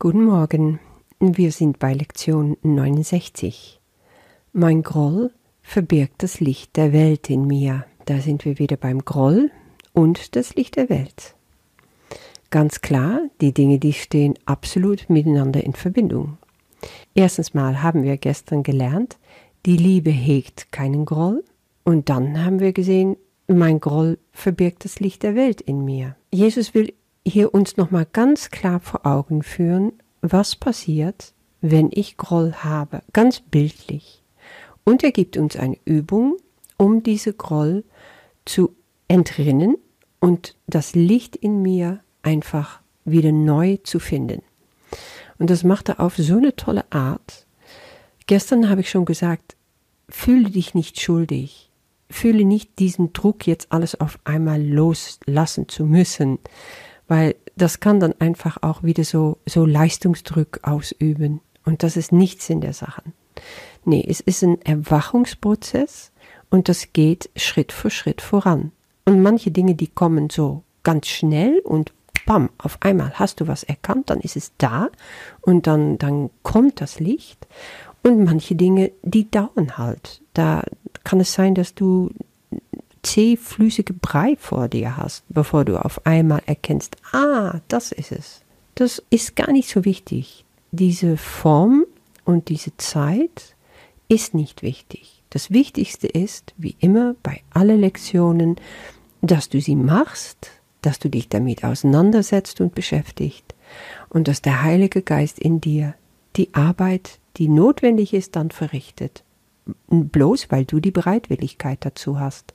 Guten Morgen, wir sind bei Lektion 69. Mein Groll verbirgt das Licht der Welt in mir. Da sind wir wieder beim Groll und das Licht der Welt. Ganz klar, die Dinge, die stehen absolut miteinander in Verbindung. Erstens mal haben wir gestern gelernt, die Liebe hegt keinen Groll. Und dann haben wir gesehen, mein Groll verbirgt das Licht der Welt in mir. Jesus will hier uns nochmal ganz klar vor Augen führen, was passiert, wenn ich Groll habe, ganz bildlich. Und er gibt uns eine Übung, um diese Groll zu entrinnen und das Licht in mir einfach wieder neu zu finden. Und das macht er auf so eine tolle Art. Gestern habe ich schon gesagt, fühle dich nicht schuldig. Fühle nicht diesen Druck, jetzt alles auf einmal loslassen zu müssen, weil das kann dann einfach auch wieder so, so Leistungsdruck ausüben. Und das ist nichts in der Sache. Nee, es ist ein Erwachungsprozess und das geht Schritt für Schritt voran. Und manche Dinge, die kommen so ganz schnell und bam, auf einmal hast du was erkannt, dann ist es da und dann, dann kommt das Licht. Und manche Dinge, die dauern halt. Da kann es sein, dass du zähflüssige Brei vor dir hast, bevor du auf einmal erkennst, ah, das ist es. Das ist gar nicht so wichtig. Diese Form und diese Zeit ist nicht wichtig. Das Wichtigste ist, wie immer bei allen Lektionen, dass du sie machst, dass du dich damit auseinandersetzt und beschäftigt und dass der Heilige Geist in dir die Arbeit, die notwendig ist, dann verrichtet. Bloß weil du die Bereitwilligkeit dazu hast.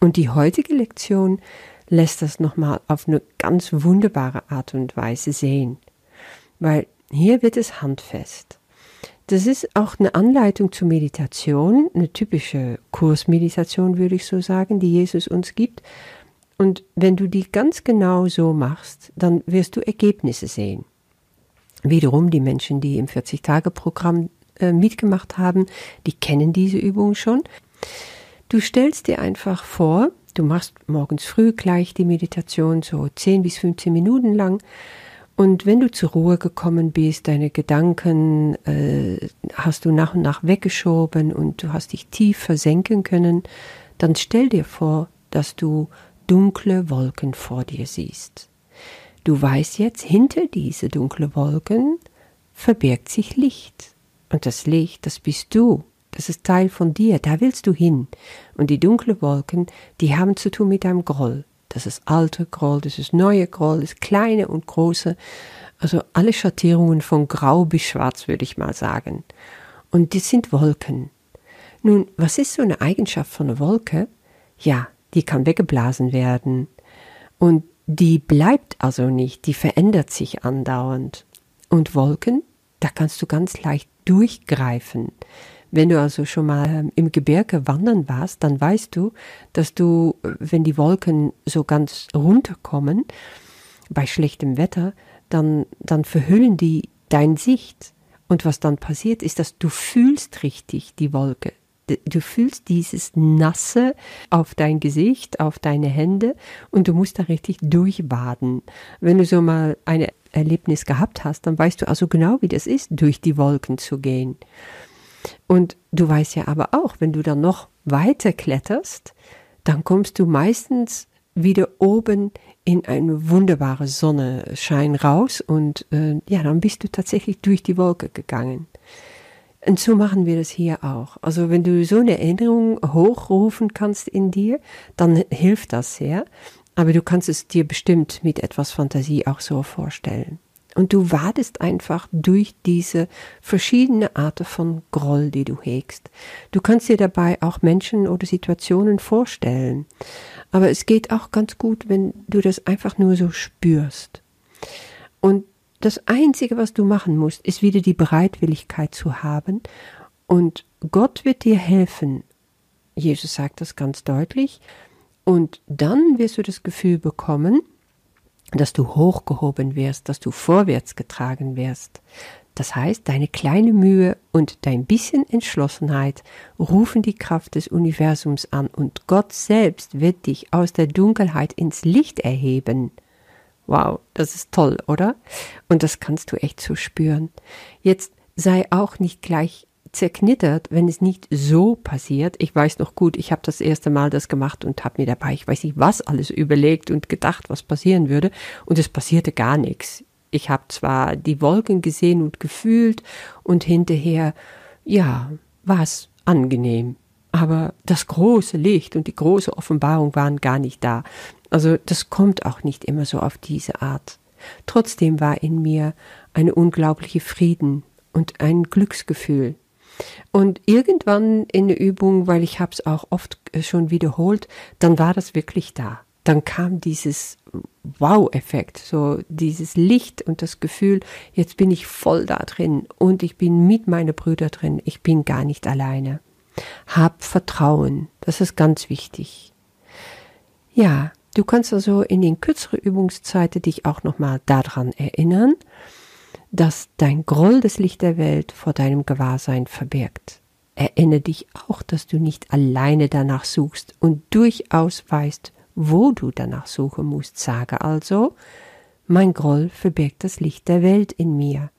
Und die heutige Lektion lässt das nochmal auf eine ganz wunderbare Art und Weise sehen. Weil hier wird es handfest. Das ist auch eine Anleitung zur Meditation, eine typische Kursmeditation, würde ich so sagen, die Jesus uns gibt. Und wenn du die ganz genau so machst, dann wirst du Ergebnisse sehen. Wiederum die Menschen, die im 40-Tage-Programm äh, mitgemacht haben, die kennen diese Übung schon. Du stellst dir einfach vor, du machst morgens früh gleich die Meditation so 10 bis 15 Minuten lang. Und wenn du zur Ruhe gekommen bist, deine Gedanken äh, hast du nach und nach weggeschoben und du hast dich tief versenken können, dann stell dir vor, dass du dunkle Wolken vor dir siehst. Du weißt jetzt, hinter diese dunkle Wolken verbirgt sich Licht. Und das Licht, das bist du. Das ist Teil von dir, da willst du hin. Und die dunklen Wolken, die haben zu tun mit deinem Groll. Das ist alte Groll, das ist neue Groll, das ist kleine und große. Also alle Schattierungen von grau bis schwarz, würde ich mal sagen. Und das sind Wolken. Nun, was ist so eine Eigenschaft von einer Wolke? Ja, die kann weggeblasen werden. Und die bleibt also nicht, die verändert sich andauernd. Und Wolken, da kannst du ganz leicht durchgreifen. Wenn du also schon mal ähm, im Gebirge wandern warst, dann weißt du, dass du, wenn die Wolken so ganz runterkommen, bei schlechtem Wetter, dann, dann verhüllen die dein Sicht. Und was dann passiert, ist, dass du fühlst richtig die Wolke. Du fühlst dieses Nasse auf dein Gesicht, auf deine Hände und du musst da richtig durchbaden. Wenn du so mal ein Erlebnis gehabt hast, dann weißt du also genau, wie das ist, durch die Wolken zu gehen. Und du weißt ja aber auch, wenn du dann noch weiter kletterst, dann kommst du meistens wieder oben in eine wunderbare Sonnenschein raus und äh, ja, dann bist du tatsächlich durch die Wolke gegangen. Und so machen wir das hier auch. Also wenn du so eine Erinnerung hochrufen kannst in dir, dann hilft das sehr. Aber du kannst es dir bestimmt mit etwas Fantasie auch so vorstellen. Und du wadest einfach durch diese verschiedene Arten von Groll, die du hegst. Du kannst dir dabei auch Menschen oder Situationen vorstellen. Aber es geht auch ganz gut, wenn du das einfach nur so spürst. Und das Einzige, was du machen musst, ist wieder die Bereitwilligkeit zu haben. Und Gott wird dir helfen. Jesus sagt das ganz deutlich. Und dann wirst du das Gefühl bekommen, dass du hochgehoben wirst, dass du vorwärts getragen wirst. Das heißt, deine kleine Mühe und dein bisschen Entschlossenheit rufen die Kraft des Universums an und Gott selbst wird dich aus der Dunkelheit ins Licht erheben. Wow, das ist toll, oder? Und das kannst du echt so spüren. Jetzt sei auch nicht gleich zerknittert, wenn es nicht so passiert. Ich weiß noch gut, ich habe das erste Mal das gemacht und habe mir dabei, ich weiß nicht was alles überlegt und gedacht, was passieren würde. Und es passierte gar nichts. Ich habe zwar die Wolken gesehen und gefühlt und hinterher, ja, war es angenehm. Aber das große Licht und die große Offenbarung waren gar nicht da. Also das kommt auch nicht immer so auf diese Art. Trotzdem war in mir eine unglaubliche Frieden und ein Glücksgefühl. Und irgendwann in der Übung, weil ich habe es auch oft äh, schon wiederholt, dann war das wirklich da. Dann kam dieses Wow-Effekt, so dieses Licht und das Gefühl, jetzt bin ich voll da drin und ich bin mit meinen Brüdern drin, ich bin gar nicht alleine. Hab Vertrauen, das ist ganz wichtig. Ja, du kannst also in den kürzeren Übungszeiten dich auch nochmal daran erinnern, dass dein Groll das Licht der Welt vor deinem Gewahrsein verbirgt. Erinnere dich auch, dass du nicht alleine danach suchst und durchaus weißt, wo du danach suchen musst. Sage also, mein Groll verbirgt das Licht der Welt in mir.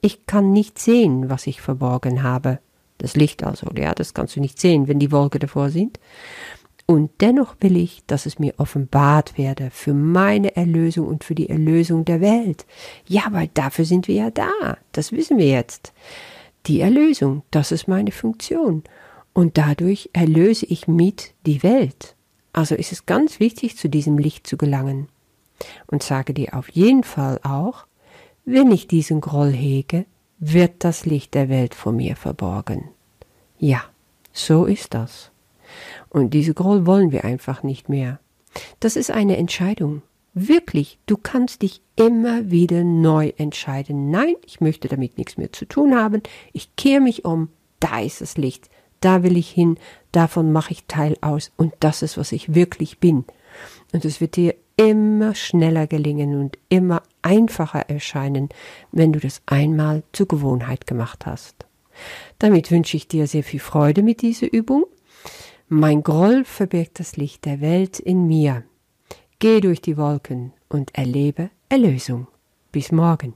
Ich kann nicht sehen, was ich verborgen habe. Das Licht also, ja, das kannst du nicht sehen, wenn die Wolken davor sind. Und dennoch will ich, dass es mir offenbart werde für meine Erlösung und für die Erlösung der Welt. Ja, weil dafür sind wir ja da. Das wissen wir jetzt. Die Erlösung, das ist meine Funktion. Und dadurch erlöse ich mit die Welt. Also ist es ganz wichtig, zu diesem Licht zu gelangen. Und sage dir auf jeden Fall auch, wenn ich diesen Groll hege, wird das Licht der Welt vor mir verborgen. Ja, so ist das. Und diese Groll wollen wir einfach nicht mehr. Das ist eine Entscheidung. Wirklich, du kannst dich immer wieder neu entscheiden. Nein, ich möchte damit nichts mehr zu tun haben. Ich kehre mich um. Da ist das Licht. Da will ich hin. Davon mache ich Teil aus. Und das ist, was ich wirklich bin. Und es wird dir immer schneller gelingen und immer einfacher erscheinen, wenn du das einmal zur Gewohnheit gemacht hast. Damit wünsche ich dir sehr viel Freude mit dieser Übung mein Groll verbirgt das Licht der Welt in mir. Geh durch die Wolken und erlebe Erlösung. Bis morgen.